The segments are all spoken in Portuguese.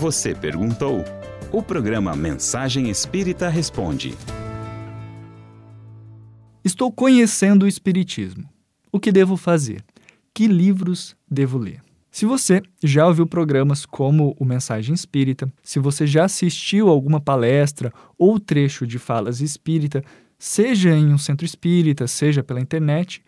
Você perguntou? O programa Mensagem Espírita Responde. Estou conhecendo o Espiritismo. O que devo fazer? Que livros devo ler? Se você já ouviu programas como o Mensagem Espírita, se você já assistiu alguma palestra ou trecho de falas espírita, seja em um centro espírita, seja pela internet,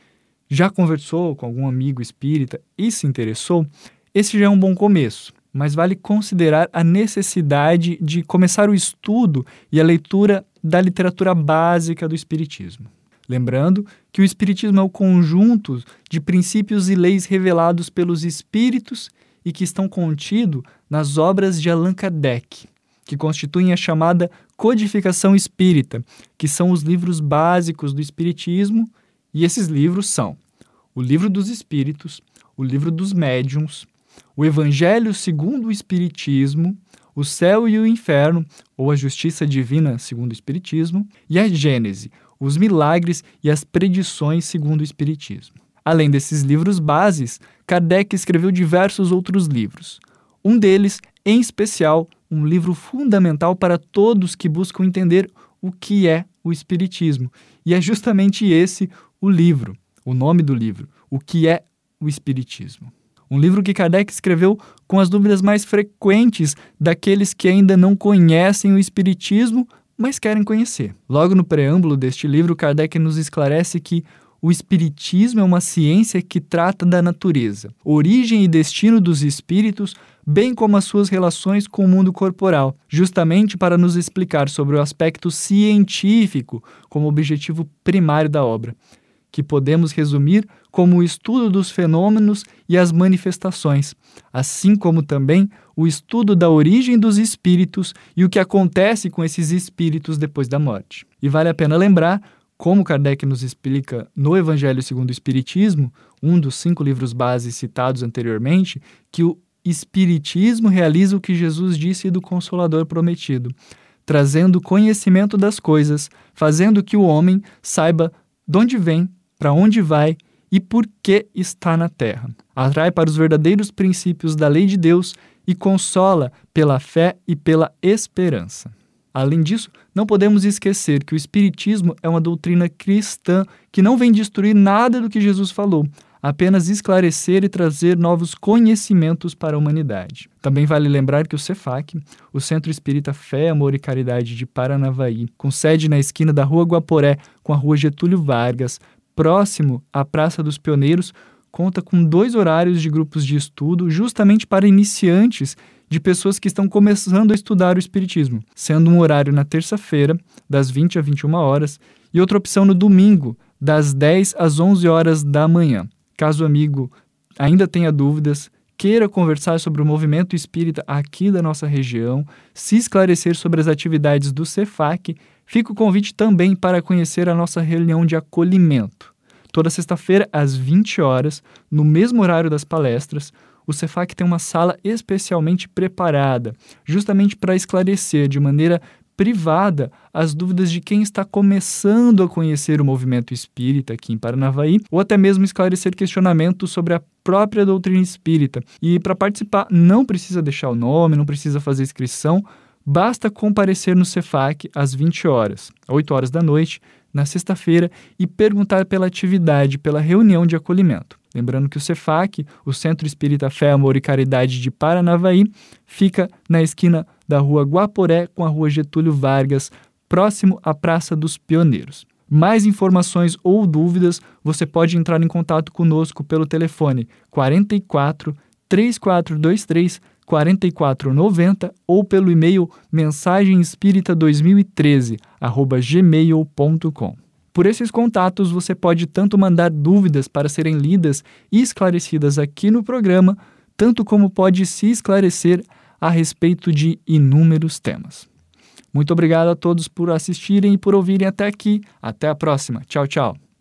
já conversou com algum amigo espírita e se interessou, esse já é um bom começo mas vale considerar a necessidade de começar o estudo e a leitura da literatura básica do Espiritismo. Lembrando que o Espiritismo é o conjunto de princípios e leis revelados pelos Espíritos e que estão contidos nas obras de Allan Kardec, que constituem a chamada Codificação Espírita, que são os livros básicos do Espiritismo, e esses livros são o Livro dos Espíritos, o Livro dos Médiuns, o Evangelho segundo o Espiritismo, o céu e o inferno, ou a justiça divina segundo o Espiritismo, e a Gênese, os milagres e as predições segundo o Espiritismo. Além desses livros bases, Kardec escreveu diversos outros livros. Um deles, em especial, um livro fundamental para todos que buscam entender o que é o Espiritismo. E é justamente esse o livro, o nome do livro, O que é o Espiritismo. Um livro que Kardec escreveu com as dúvidas mais frequentes daqueles que ainda não conhecem o Espiritismo, mas querem conhecer. Logo no preâmbulo deste livro, Kardec nos esclarece que o Espiritismo é uma ciência que trata da natureza, origem e destino dos espíritos, bem como as suas relações com o mundo corporal, justamente para nos explicar sobre o aspecto científico como objetivo primário da obra que podemos resumir como o estudo dos fenômenos e as manifestações, assim como também o estudo da origem dos espíritos e o que acontece com esses espíritos depois da morte. E vale a pena lembrar, como Kardec nos explica no Evangelho segundo o Espiritismo, um dos cinco livros base citados anteriormente, que o Espiritismo realiza o que Jesus disse do Consolador prometido, trazendo conhecimento das coisas, fazendo que o homem saiba de onde vem, para onde vai e por que está na terra. Atrai para os verdadeiros princípios da lei de Deus e consola pela fé e pela esperança. Além disso, não podemos esquecer que o Espiritismo é uma doutrina cristã que não vem destruir nada do que Jesus falou, apenas esclarecer e trazer novos conhecimentos para a humanidade. Também vale lembrar que o CEFAC, o Centro Espírita Fé, Amor e Caridade de Paranavaí, com sede na esquina da Rua Guaporé com a Rua Getúlio Vargas, próximo à Praça dos Pioneiros, conta com dois horários de grupos de estudo, justamente para iniciantes de pessoas que estão começando a estudar o Espiritismo, sendo um horário na terça-feira, das 20 a 21 horas, e outra opção no domingo, das 10 às 11 horas da manhã. Caso o amigo ainda tenha dúvidas, queira conversar sobre o movimento espírita aqui da nossa região, se esclarecer sobre as atividades do CEFAC Fica o convite também para conhecer a nossa reunião de acolhimento. Toda sexta-feira, às 20 horas, no mesmo horário das palestras, o Cefac tem uma sala especialmente preparada, justamente para esclarecer de maneira privada as dúvidas de quem está começando a conhecer o movimento espírita aqui em Paranavaí, ou até mesmo esclarecer questionamentos sobre a própria doutrina espírita. E para participar, não precisa deixar o nome, não precisa fazer inscrição, Basta comparecer no Cefac às 20 horas, 8 horas da noite, na sexta-feira, e perguntar pela atividade, pela reunião de acolhimento. Lembrando que o Cefac, o Centro Espírita Fé, Amor e Caridade de Paranavaí, fica na esquina da rua Guaporé com a rua Getúlio Vargas, próximo à Praça dos Pioneiros. Mais informações ou dúvidas, você pode entrar em contato conosco pelo telefone 44 3423 4490 ou pelo e-mail mensagemespírita2013@gmail.com. Por esses contatos você pode tanto mandar dúvidas para serem lidas e esclarecidas aqui no programa, tanto como pode se esclarecer a respeito de inúmeros temas. Muito obrigado a todos por assistirem e por ouvirem até aqui. Até a próxima. Tchau, tchau.